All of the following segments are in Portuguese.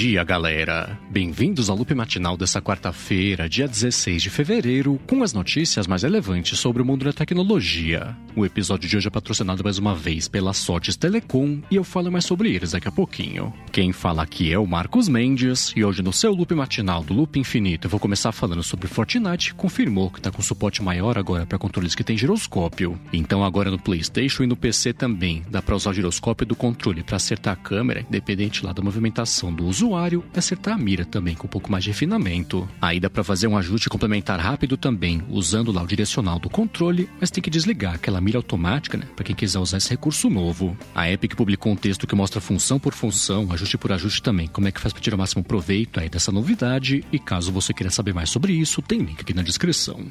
dia, galera! Bem-vindos ao loop matinal dessa quarta-feira, dia 16 de fevereiro, com as notícias mais relevantes sobre o mundo da tecnologia. O episódio de hoje é patrocinado mais uma vez pela Sortes Telecom e eu falo mais sobre eles daqui a pouquinho. Quem fala aqui é o Marcos Mendes e hoje no seu loop matinal do Loop Infinito eu vou começar falando sobre Fortnite, confirmou que está com suporte maior agora para controles que tem giroscópio. Então agora no PlayStation e no PC também dá para usar o giroscópio do controle para acertar a câmera, independente lá da movimentação do usuário e acertar a mira também com um pouco mais de refinamento. Aí dá para fazer um ajuste complementar rápido também, usando lá o direcional do controle, mas tem que desligar aquela mira automática, né, para quem quiser usar esse recurso novo. A Epic publicou um texto que mostra função por função, ajuste por ajuste também, como é que faz para tirar o máximo proveito aí dessa novidade, e caso você queira saber mais sobre isso, tem link aqui na descrição.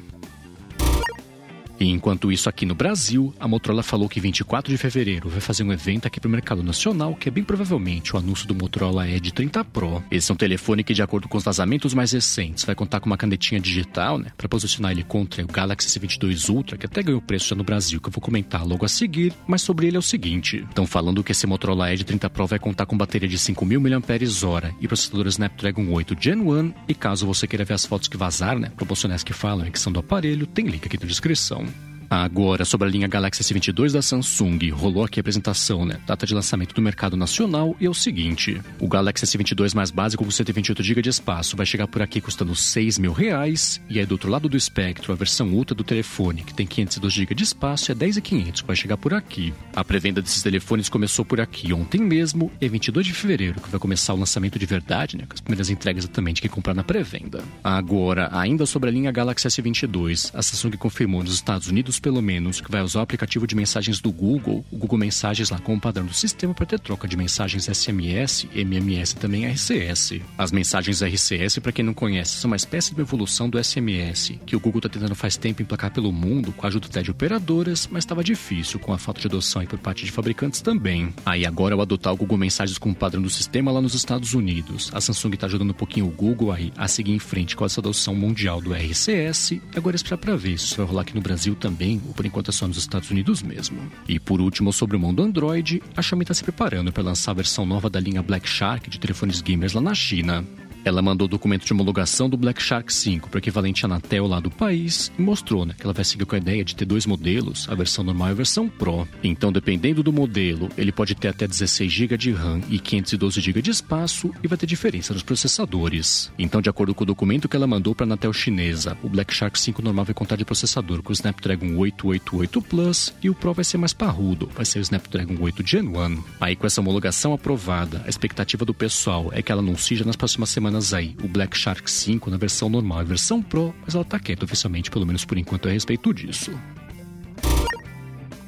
E enquanto isso, aqui no Brasil, a Motorola falou que 24 de fevereiro vai fazer um evento aqui para o mercado nacional, que é bem provavelmente o anúncio do Motorola Edge 30 Pro. Esse é um telefone que, de acordo com os vazamentos mais recentes, vai contar com uma canetinha digital, né, para posicionar ele contra o Galaxy S22 Ultra, que até ganhou preço já no Brasil, que eu vou comentar logo a seguir. Mas sobre ele é o seguinte: estão falando que esse Motorola Edge 30 Pro vai contar com bateria de 5.000 mAh e processador Snapdragon 8 Gen 1. E caso você queira ver as fotos que vazaram, né, proporcionais que falam que são do aparelho, tem link aqui na descrição. Agora, sobre a linha Galaxy S22 da Samsung, rolou aqui a apresentação, né? Data de lançamento do mercado nacional e é o seguinte: o Galaxy S22 mais básico com 128 GB de espaço vai chegar por aqui custando 6 mil reais. E aí, do outro lado do espectro, a versão Ultra do telefone, que tem 502 GB de espaço, é 10.500, vai chegar por aqui. A pré-venda desses telefones começou por aqui ontem mesmo, é 22 de fevereiro, que vai começar o lançamento de verdade, né? Com as primeiras entregas também de quem comprar na pré-venda. Agora, ainda sobre a linha Galaxy S22, a Samsung confirmou nos Estados Unidos pelo menos, que vai usar o aplicativo de mensagens do Google, o Google Mensagens lá como padrão do sistema para ter troca de mensagens SMS, MMS e também RCS. As mensagens RCS, para quem não conhece, são uma espécie de evolução do SMS, que o Google está tentando faz tempo emplacar pelo mundo com a ajuda até de operadoras, mas estava difícil com a falta de adoção por parte de fabricantes também. Aí agora ao adotar o Google Mensagens como padrão do sistema lá nos Estados Unidos, a Samsung está ajudando um pouquinho o Google aí a seguir em frente com essa adoção mundial do RCS. Agora é esperar para ver se isso vai rolar aqui no Brasil também, ou por enquanto é só nos Estados Unidos mesmo. E por último, sobre o mundo Android, a Xiaomi está se preparando para lançar a versão nova da linha Black Shark de telefones gamers lá na China. Ela mandou o documento de homologação do Black Shark 5 para o equivalente Anatel lá do país e mostrou né, que ela vai seguir com a ideia de ter dois modelos, a versão normal e a versão Pro. Então, dependendo do modelo, ele pode ter até 16 GB de RAM e 512 GB de espaço e vai ter diferença nos processadores. Então, de acordo com o documento que ela mandou para a Anatel chinesa, o Black Shark 5 normal vai contar de processador com o Snapdragon 888 Plus e o Pro vai ser mais parrudo, vai ser o Snapdragon 8 Gen 1. Aí, com essa homologação aprovada, a expectativa do pessoal é que ela anuncie já nas próximas semanas semanas aí o Black Shark 5 na versão normal e versão Pro, mas ela tá quieta oficialmente, pelo menos por enquanto, a respeito disso.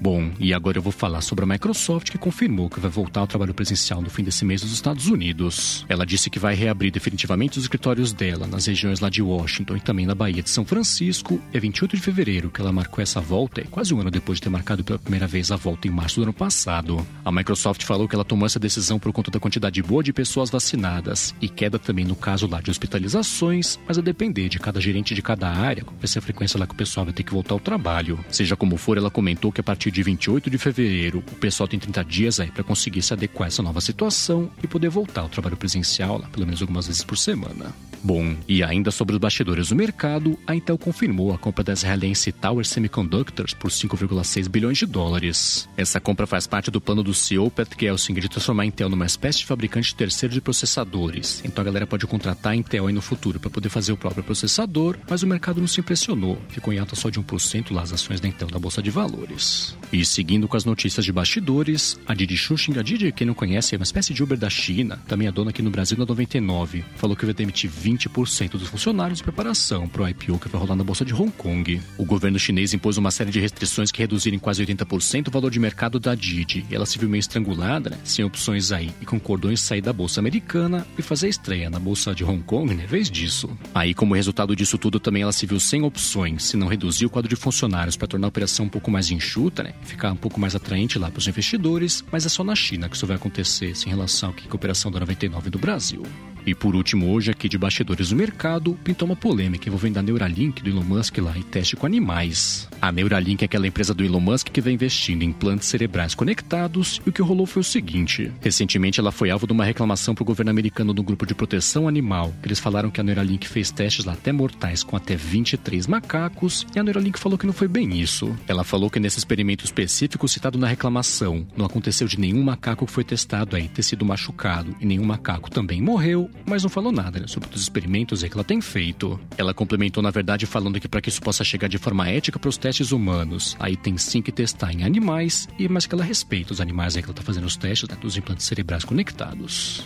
Bom, e agora eu vou falar sobre a Microsoft que confirmou que vai voltar ao trabalho presencial no fim desse mês nos Estados Unidos. Ela disse que vai reabrir definitivamente os escritórios dela nas regiões lá de Washington e também na Bahia de São Francisco. É 28 de fevereiro que ela marcou essa volta, é quase um ano depois de ter marcado pela primeira vez a volta em março do ano passado. A Microsoft falou que ela tomou essa decisão por conta da quantidade boa de pessoas vacinadas e queda também no caso lá de hospitalizações, mas a depender de cada gerente de cada área, qual vai ser a frequência lá que o pessoal vai ter que voltar ao trabalho. Seja como for, ela comentou que a partir de 28 de fevereiro, o pessoal tem 30 dias aí para conseguir se adequar a essa nova situação e poder voltar ao trabalho presencial lá, pelo menos algumas vezes por semana. Bom, e ainda sobre os bastidores do mercado, a Intel confirmou a compra da israelense Tower Semiconductors por 5,6 bilhões de dólares. Essa compra faz parte do plano do CEO Pat Gelsinger de transformar a Intel numa espécie de fabricante terceiro de processadores. Então a galera pode contratar a Intel aí no futuro para poder fazer o próprio processador, mas o mercado não se impressionou. Ficou em alta só de 1% lá as ações da Intel na Bolsa de Valores. E seguindo com as notícias de bastidores, a Didi Xuxing, a Didi, quem não conhece, é uma espécie de Uber da China, também é dona aqui no Brasil na 99, falou que vai demitir 20% dos funcionários em preparação para o IPO que vai rolar na Bolsa de Hong Kong. O governo chinês impôs uma série de restrições que reduziram em quase 80% o valor de mercado da Didi. Ela se viu meio estrangulada, né? sem opções aí, e concordou em sair da Bolsa Americana e fazer a estreia na Bolsa de Hong Kong, né? vez disso. Aí, como resultado disso tudo, também ela se viu sem opções, se não reduzir o quadro de funcionários para tornar a operação um pouco mais enxuta, né? ficar um pouco mais atraente lá para os investidores, mas é só na China que isso vai acontecer, em relação à operação da 99 do Brasil. E por último, hoje aqui de bastidores do mercado, pintou uma polêmica envolvendo a Neuralink do Elon Musk lá e teste com animais. A Neuralink é aquela empresa do Elon Musk que vem investindo em implantes cerebrais conectados e o que rolou foi o seguinte. Recentemente ela foi alvo de uma reclamação para o governo americano do grupo de proteção animal. Eles falaram que a Neuralink fez testes lá até mortais com até 23 macacos e a Neuralink falou que não foi bem isso. Ela falou que nesse experimento específico citado na reclamação, não aconteceu de nenhum macaco que foi testado aí ter sido machucado e nenhum macaco também morreu, mas não falou nada né, sobre os experimentos que ela tem feito. Ela complementou, na verdade, falando que para que isso possa chegar de forma ética para os testes humanos, aí tem sim que testar em animais, e mas que ela respeita os animais que ela está fazendo os testes né, dos implantes cerebrais conectados.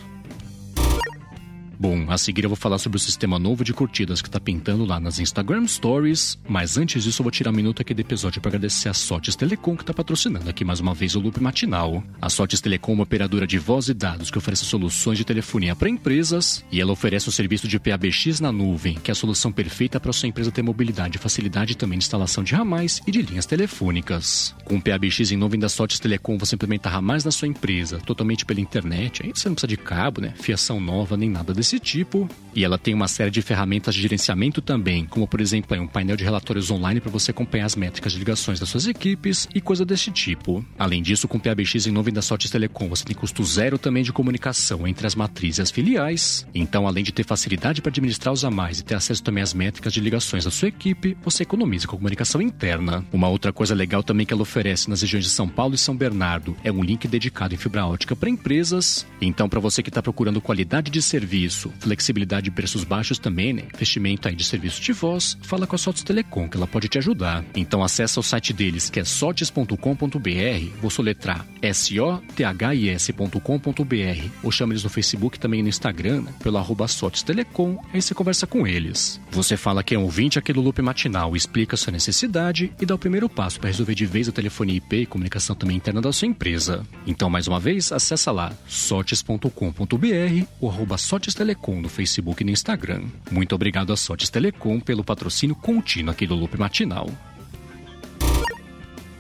Bom, a seguir eu vou falar sobre o sistema novo de curtidas que tá pintando lá nas Instagram Stories, mas antes disso eu vou tirar um minuto aqui do episódio para agradecer a Sotes Telecom que tá patrocinando aqui mais uma vez o Loop Matinal. A Sotes Telecom é uma operadora de voz e dados que oferece soluções de telefonia para empresas e ela oferece o serviço de PABX na nuvem, que é a solução perfeita para sua empresa ter mobilidade e facilidade também de instalação de ramais e de linhas telefônicas. Com o PABX em nuvem da Sotes Telecom você implementa ramais na sua empresa, totalmente pela internet, aí você não precisa de cabo, né, fiação nova nem nada desse desse tipo. E ela tem uma série de ferramentas de gerenciamento também, como por exemplo um painel de relatórios online para você acompanhar as métricas de ligações das suas equipes e coisa desse tipo. Além disso, com o PABX em nuvem da Sortes Telecom, você tem custo zero também de comunicação entre as matrizes e as filiais. Então, além de ter facilidade para administrar os a mais e ter acesso também às métricas de ligações da sua equipe, você economiza com a comunicação interna. Uma outra coisa legal também que ela oferece nas regiões de São Paulo e São Bernardo é um link dedicado em fibra ótica para empresas. Então, para você que está procurando qualidade de serviço, serviço, flexibilidade de preços baixos também, né? Investimento aí de serviço de voz, fala com a Sotes Telecom que ela pode te ajudar. Então acessa o site deles que é sotes.com.br, vou soletrar S-O-T-H-I-S.com.br ou chama eles no Facebook também no Instagram, né? pelo arroba Sotes Telecom, aí você conversa com eles. Você fala que é um ouvinte aqui do Loop Matinal, explica sua necessidade e dá o primeiro passo para resolver de vez a telefonia IP e comunicação também interna da sua empresa. Então, mais uma vez, acessa lá sotes.com.br ou arroba Sotes Telecom Telecom no Facebook e no Instagram. Muito obrigado a Sotes Telecom pelo patrocínio contínuo aqui do Loop Matinal.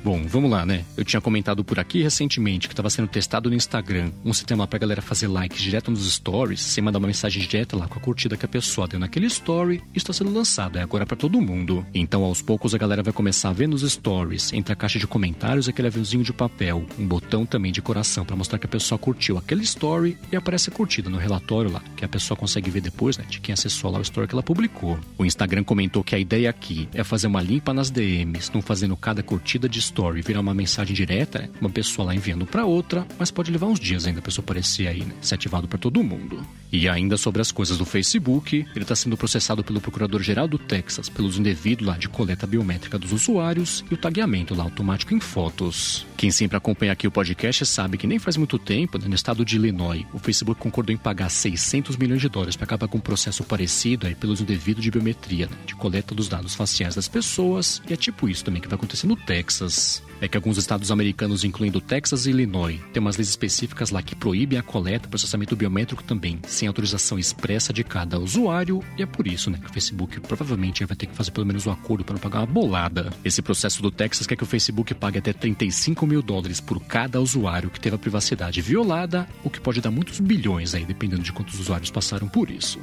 Bom, vamos lá, né? Eu tinha comentado por aqui recentemente que estava sendo testado no Instagram um sistema para galera fazer likes direto nos stories, sem mandar uma mensagem direta lá com a curtida que a pessoa deu naquele story. Está sendo lançado, é agora para todo mundo. Então, aos poucos, a galera vai começar a ver nos stories, entre a caixa de comentários, aquele aviãozinho de papel, um botão também de coração para mostrar que a pessoa curtiu aquele story e aparece a curtida no relatório lá, que a pessoa consegue ver depois, né, de quem acessou lá o story que ela publicou. O Instagram comentou que a ideia aqui é fazer uma limpa nas DMs, não fazendo cada curtida de story story virar uma mensagem direta, né? uma pessoa lá enviando para outra, mas pode levar uns dias ainda a pessoa aparecer aí, né? ser ativado para todo mundo. E ainda sobre as coisas do Facebook, ele está sendo processado pelo Procurador-Geral do Texas pelo uso indevido lá de coleta biométrica dos usuários e o tagueamento lá automático em fotos. Quem sempre acompanha aqui o podcast sabe que nem faz muito tempo, né, no estado de Illinois, o Facebook concordou em pagar 600 milhões de dólares para acabar com um processo parecido aí pelo uso indevido de biometria, né, de coleta dos dados faciais das pessoas, e é tipo isso também que vai acontecer no Texas é que alguns estados americanos, incluindo Texas e Illinois, têm umas leis específicas lá que proíbem a coleta e processamento biométrico também, sem autorização expressa de cada usuário, e é por isso né, que o Facebook provavelmente vai ter que fazer pelo menos um acordo para não pagar uma bolada. Esse processo do Texas quer que o Facebook pague até 35 mil dólares por cada usuário que teve a privacidade violada, o que pode dar muitos bilhões aí, dependendo de quantos usuários passaram por isso.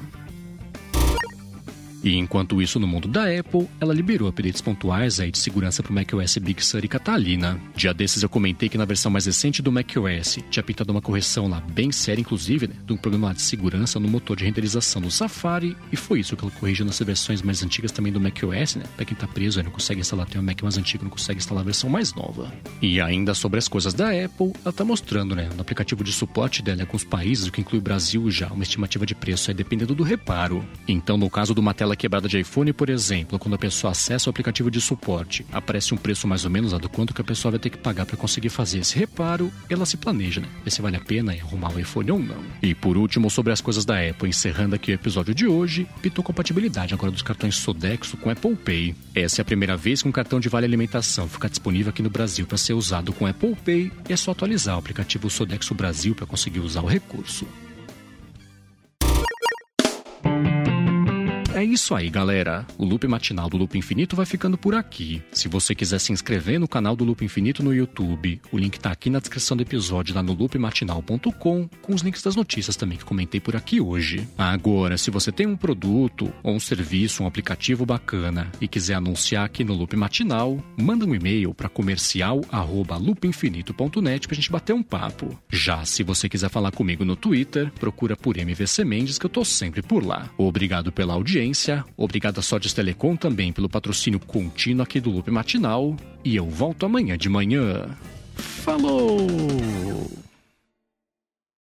E enquanto isso, no mundo da Apple, ela liberou updates pontuais aí de segurança para o macOS Big Sur e Catalina. Dia desses eu comentei que na versão mais recente do macOS tinha pintado uma correção lá bem séria, inclusive, né, de um problema de segurança no motor de renderização do Safari, e foi isso que ela corrigiu nas versões mais antigas também do macOS, né? Para quem tá preso não consegue instalar, tem um Mac mais antigo não consegue instalar a versão mais nova. E ainda sobre as coisas da Apple, ela tá mostrando, né, no aplicativo de suporte dela em alguns países, o que inclui o Brasil já, uma estimativa de preço aí dependendo do reparo. Então, no caso de uma tela tela quebrada de iPhone, por exemplo, quando a pessoa acessa o aplicativo de suporte, aparece um preço mais ou menos do quanto que a pessoa vai ter que pagar para conseguir fazer esse reparo, ela se planeja, né? Ver se vale a pena arrumar o iPhone ou não. E por último, sobre as coisas da Apple, encerrando aqui o episódio de hoje, pitou compatibilidade agora dos cartões Sodexo com Apple Pay. Essa é a primeira vez que um cartão de vale alimentação fica disponível aqui no Brasil para ser usado com Apple Pay e é só atualizar o aplicativo Sodexo Brasil para conseguir usar o recurso. É isso aí, galera. O Loop Matinal do Loop Infinito vai ficando por aqui. Se você quiser se inscrever no canal do Loop Infinito no YouTube, o link tá aqui na descrição do episódio lá no loopmatinal.com, com os links das notícias também que comentei por aqui hoje. Agora, se você tem um produto ou um serviço, um aplicativo bacana e quiser anunciar aqui no Loop Matinal, manda um e-mail para comercial@loopinfinito.net pra gente bater um papo. Já se você quiser falar comigo no Twitter, procura por MVC Mendes que eu tô sempre por lá. Obrigado pela audiência audiência. Obrigado a Sotes Telecom também pelo patrocínio contínuo aqui do Loop Matinal. E eu volto amanhã de manhã. Falou!